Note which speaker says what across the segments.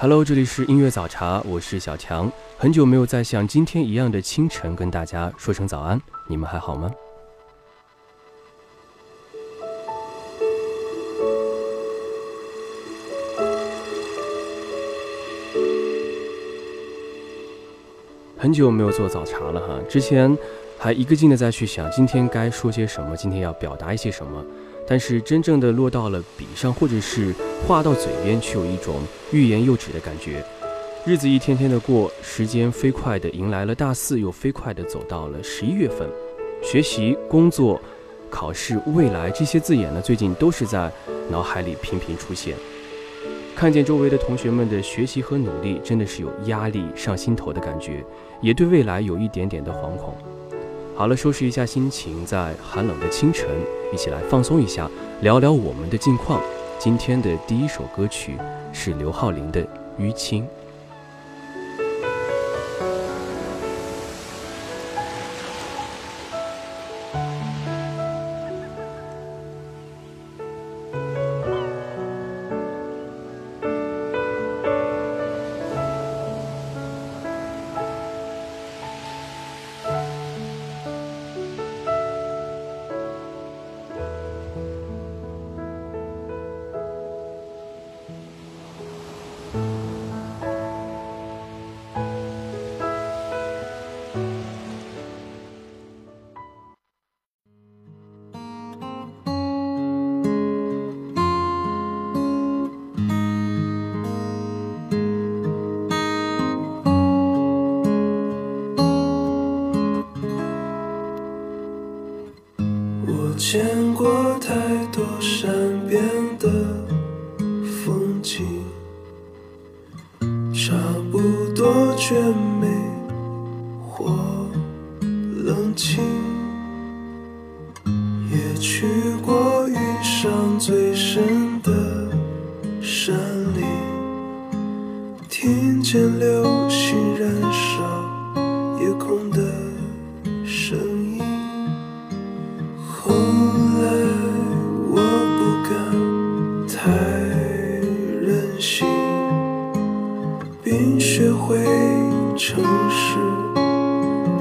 Speaker 1: Hello，这里是音乐早茶，我是小强。很久没有再像今天一样的清晨跟大家说声早安，你们还好吗？很久没有做早茶了哈，之前还一个劲的在去想今天该说些什么，今天要表达一些什么。但是真正的落到了笔上，或者是话到嘴边，却有一种欲言又止的感觉。日子一天天的过，时间飞快的迎来了大四，又飞快的走到了十一月份。学习、工作、考试、未来这些字眼呢，最近都是在脑海里频频出现。看见周围的同学们的学习和努力，真的是有压力上心头的感觉，也对未来有一点点的惶恐。好了，收拾一下心情，在寒冷的清晨，一起来放松一下，聊聊我们的近况。今天的第一首歌曲是刘浩林的《淤青》。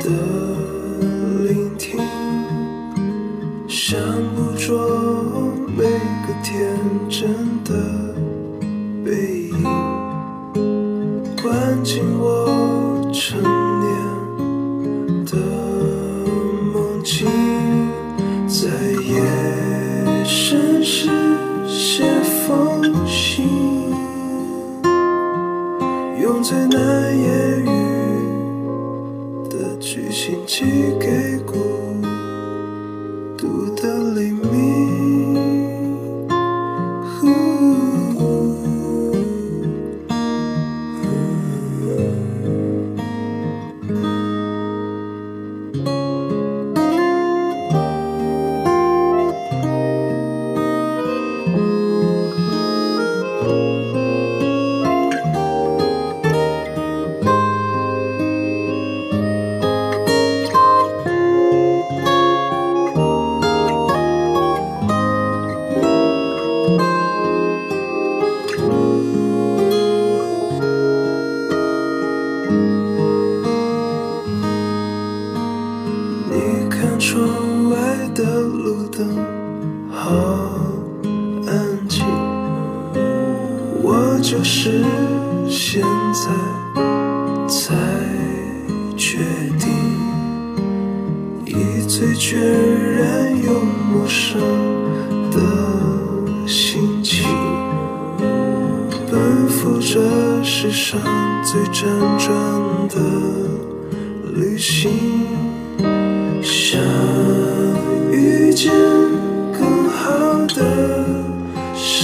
Speaker 2: 的聆听，想捕捉每个天真的背影，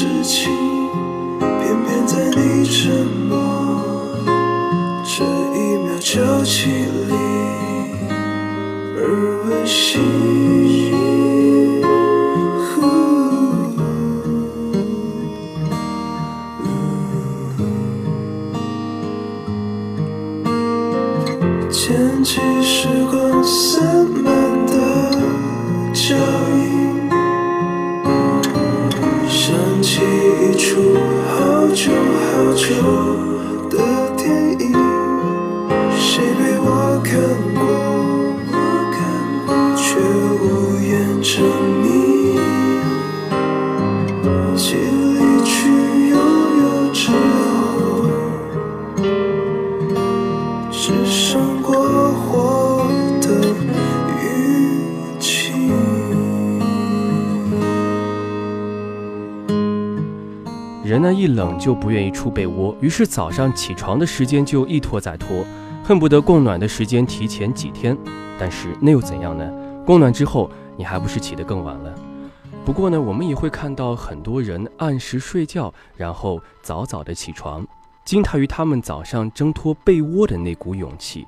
Speaker 2: 事情，偏偏在你沉默这一秒就起立而温馨。
Speaker 1: 人呢一冷就不愿意出被窝，于是早上起床的时间就一拖再拖，恨不得供暖的时间提前几天。但是那又怎样呢？供暖之后，你还不是起得更晚了？不过呢，我们也会看到很多人按时睡觉，然后早早的起床，惊叹于他们早上挣脱被窝的那股勇气。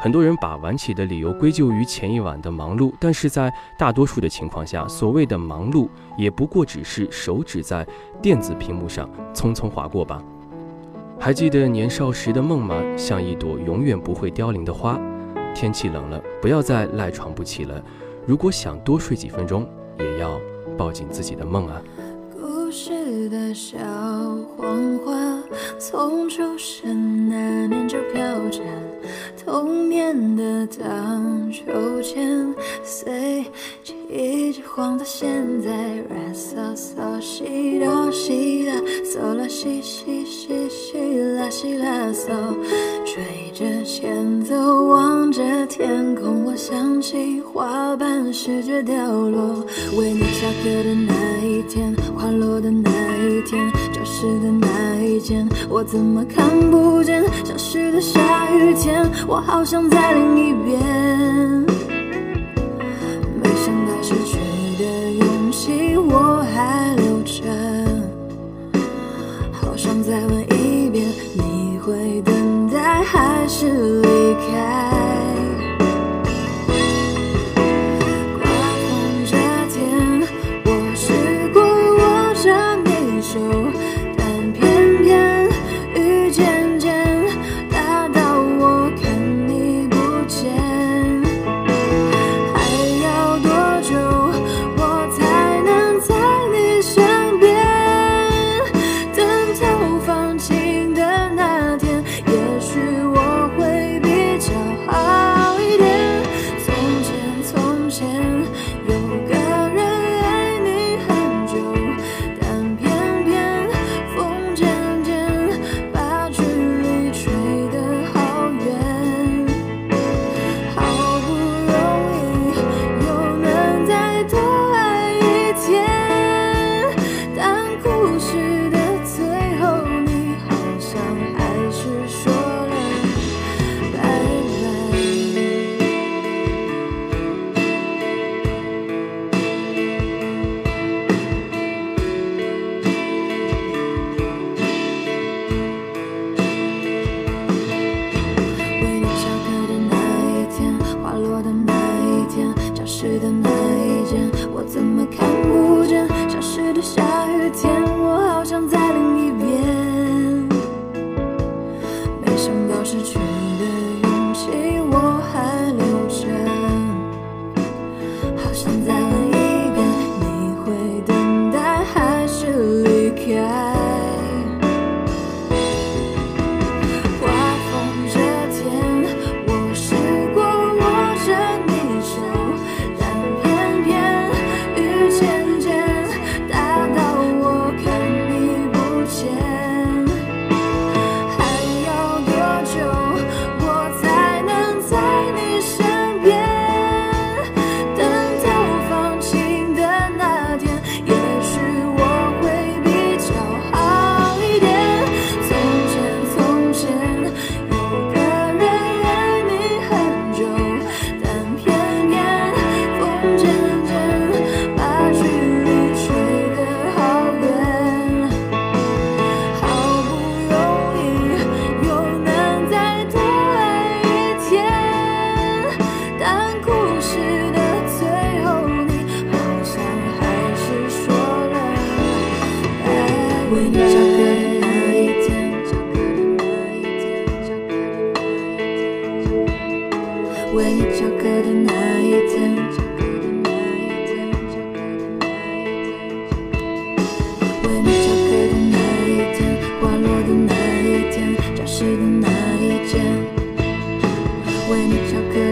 Speaker 1: 很多人把晚起的理由归咎于前一晚的忙碌，但是在大多数的情况下，所谓的忙碌也不过只是手指在电子屏幕上匆匆划过吧。还记得年少时的梦吗？像一朵永远不会凋零的花。天气冷了，不要再赖床不起了。如果想多睡几分钟，也要抱紧自己的梦啊。
Speaker 3: 故事的小黄花，从出生那年就飘着童年的荡秋千，随记着晃到现在。怎么看不见？消失的下雨天，我好想再淋一遍。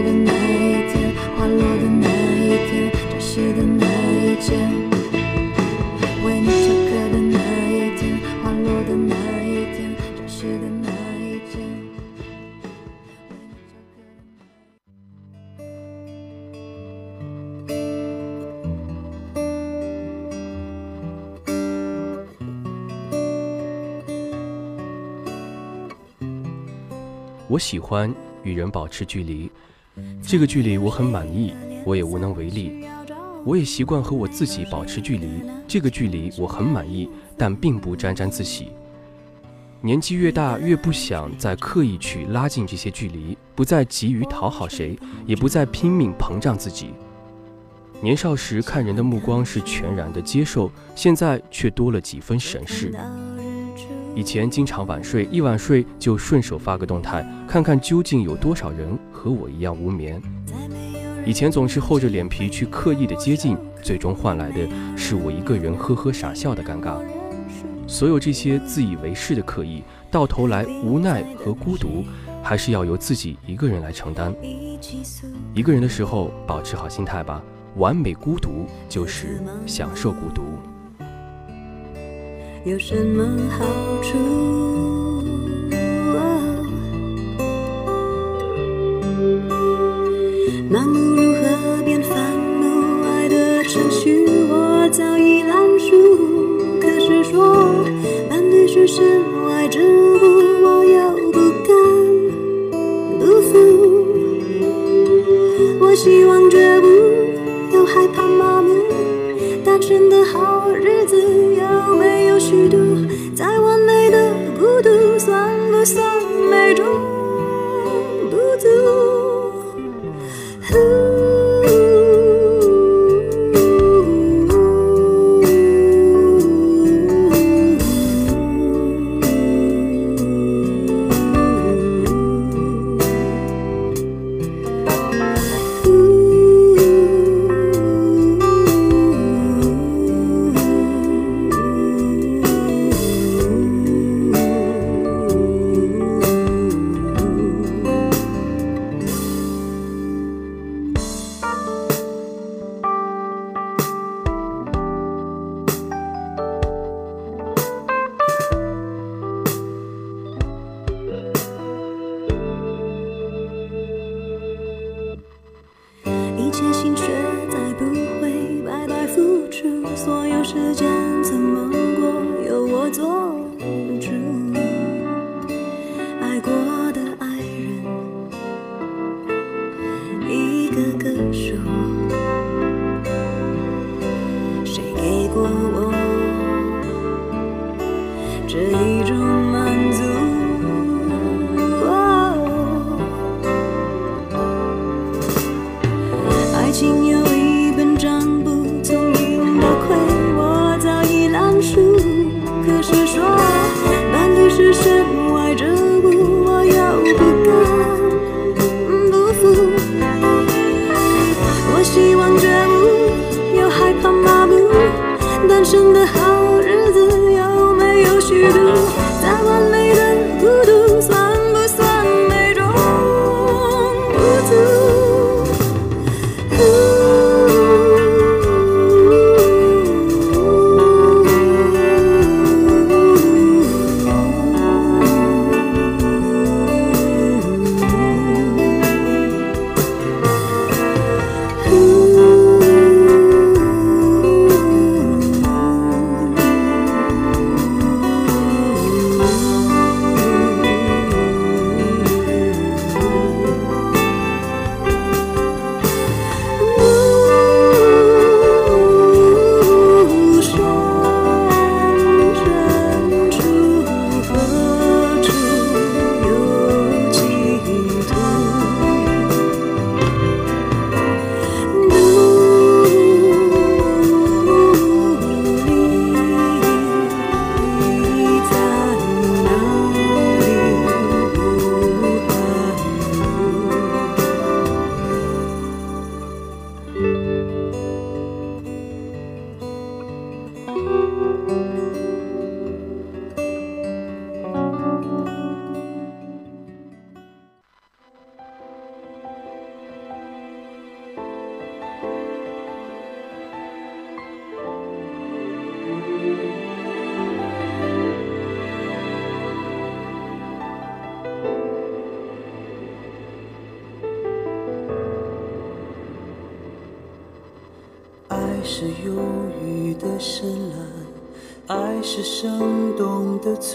Speaker 3: 的那
Speaker 4: 一天，花落的那一天，朝夕的那一天，为你翘课的那一天，花落的那一天，朝夕的那一天。
Speaker 1: 我喜欢与人保持距离，这个距离我很满意，我也无能为力。我也习惯和我自己保持距离，这个距离我很满意，但并不沾沾自喜。年纪越大，越不想再刻意去拉近这些距离，不再急于讨好谁，也不再拼命膨胀自己。年少时看人的目光是全然的接受，现在却多了几分审视。以前经常晚睡，一晚睡就顺手发个动态，看看究竟有多少人和我一样无眠。以前总是厚着脸皮去刻意的接近，最终换来的是我一个人呵呵傻笑的尴尬。所有这些自以为是的刻意，到头来无奈和孤独，还是要由自己一个人来承担。一个人的时候，保持好心态吧。完美孤独就是享受孤独。
Speaker 4: 有什么好处？盲目如河边帆路，爱的程序我早已烂熟。可是说伴侣是什时间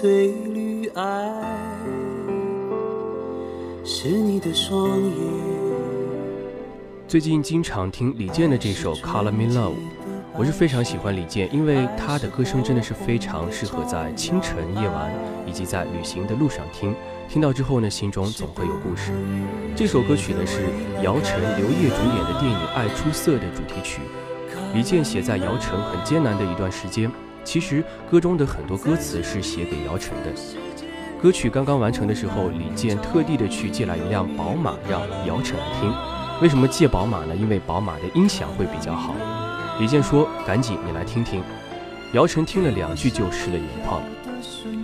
Speaker 5: 翠绿，爱是你的双眼。
Speaker 1: 最近经常听李健的这首《Color Me Love》，我是非常喜欢李健，因为他的歌声真的是非常适合在清晨、夜晚以及在旅行的路上听。听到之后呢，心中总会有故事。这首歌曲呢是姚晨、刘烨主演的电影《爱出色》的主题曲。李健写在姚晨很艰难的一段时间，其实歌中的很多歌词是写给姚晨的。歌曲刚刚完成的时候，李健特地的去借来一辆宝马让姚晨来听。为什么借宝马呢？因为宝马的音响会比较好。李健说：“赶紧，你来听听。”姚晨听了两句就湿了眼眶。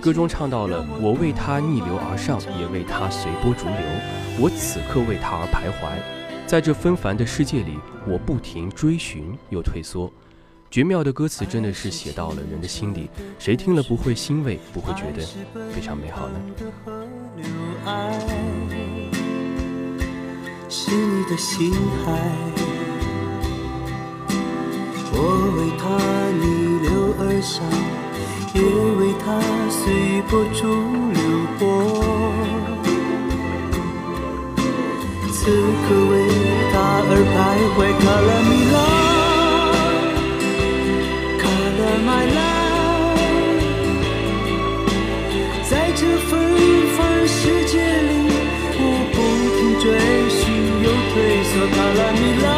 Speaker 1: 歌中唱到了：“我为他逆流而上，也为他随波逐流。我此刻为他而徘徊，在这纷繁的世界里，我不停追寻又退缩。”绝妙的歌词真的是写到了人的心里，谁听了不会欣慰，不会觉得非常美好呢？
Speaker 5: 是你的心海，我为他逆流而上，也为他随波逐流过。此刻为他而徘徊，Color me love，Color 退缩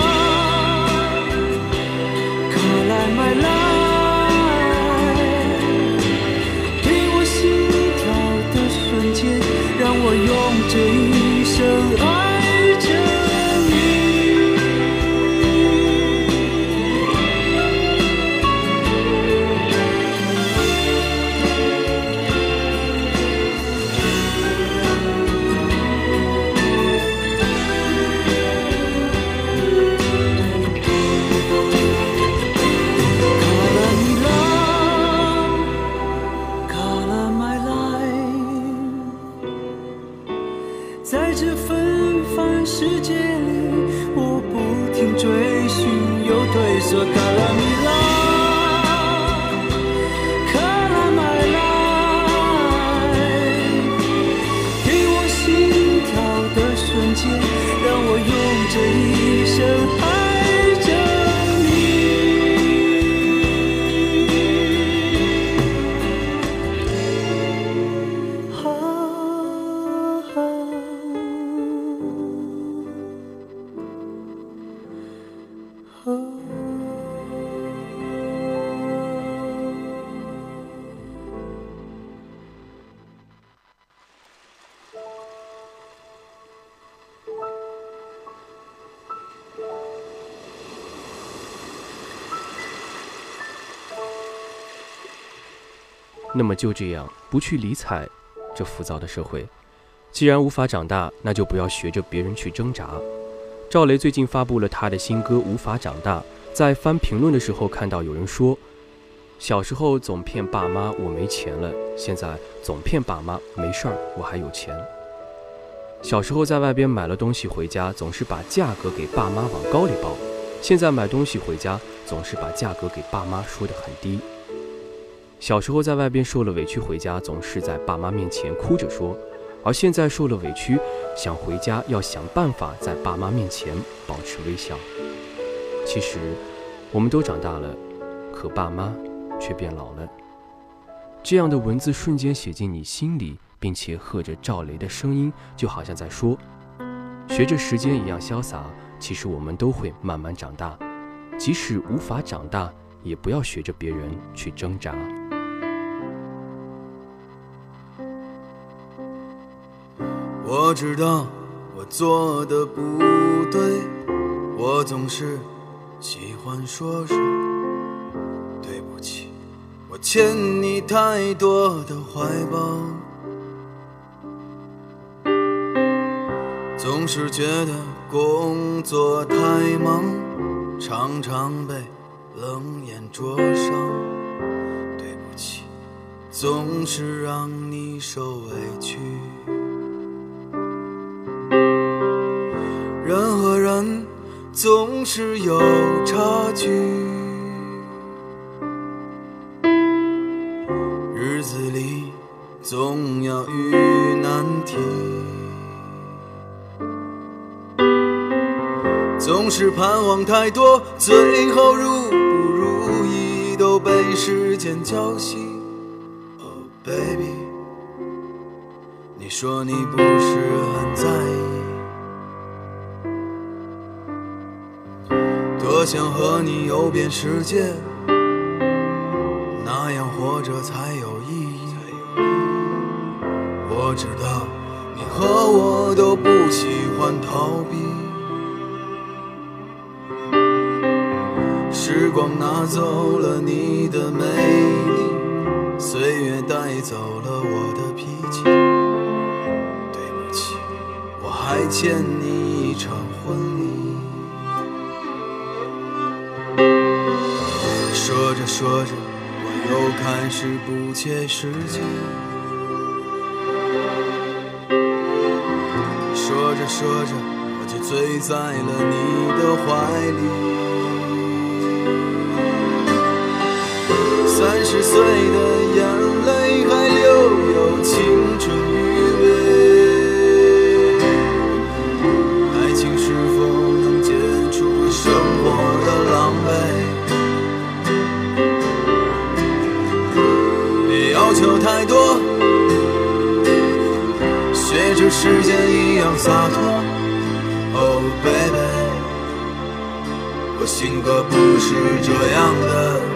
Speaker 1: 那么就这样，不去理睬这浮躁的社会。既然无法长大，那就不要学着别人去挣扎。赵雷最近发布了他的新歌《无法长大》，在翻评论的时候看到有人说：“小时候总骗爸妈我没钱了，现在总骗爸妈没事儿我还有钱。”小时候在外边买了东西回家，总是把价格给爸妈往高里报，现在买东西回家总是把价格给爸妈说得很低。小时候在外边受了委屈，回家总是在爸妈面前哭着说；而现在受了委屈，想回家要想办法在爸妈面前保持微笑。其实，我们都长大了，可爸妈却变老了。这样的文字瞬间写进你心里，并且和着赵雷的声音，就好像在说：学着时间一样潇洒。其实我们都会慢慢长大，即使无法长大，也不要学着别人去挣扎。
Speaker 5: 我知道我做的不对，我总是喜欢说说对不起，我欠你太多的怀抱，总是觉得工作太忙，常常被冷眼灼伤，对不起，总是让你受委屈。总是有差距。
Speaker 6: 日子里总要遇难题。总是盼望太多最后如不如意都被时间叫醒 oh baby 你说你不是很在意。想和你游遍世界，那样活着才有意义。我知道你和我都不喜欢逃避。时光拿走了你的美丽，岁月带走了我的脾气。对不起，我还欠说着说着，我又开始不切实际。说着说着，我就醉在了你的怀里。三十岁的眼这世界一样洒脱。哦 baby，我性格不是这样的。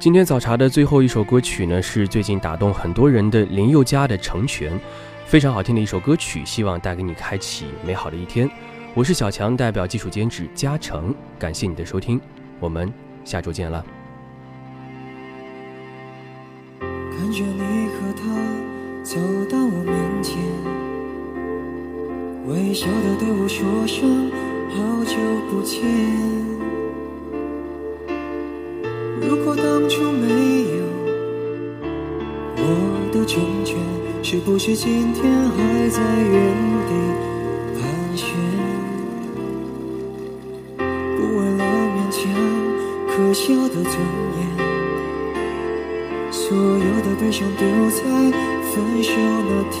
Speaker 1: 今天早茶的最后一首歌曲呢，是最近打动很多人的林宥嘉的《成全》，非常好听的一首歌曲，希望带给你开启美好的一天。我是小强，代表技术监制嘉诚，感谢你的收听，我们下周见了。
Speaker 7: 看着你和他走到我面前，微笑的对我说声好久不见。如果当初没有我的成全，是不是今天还在原地盘旋？不为了勉强可笑的尊严。所有的悲伤丢在分手那天，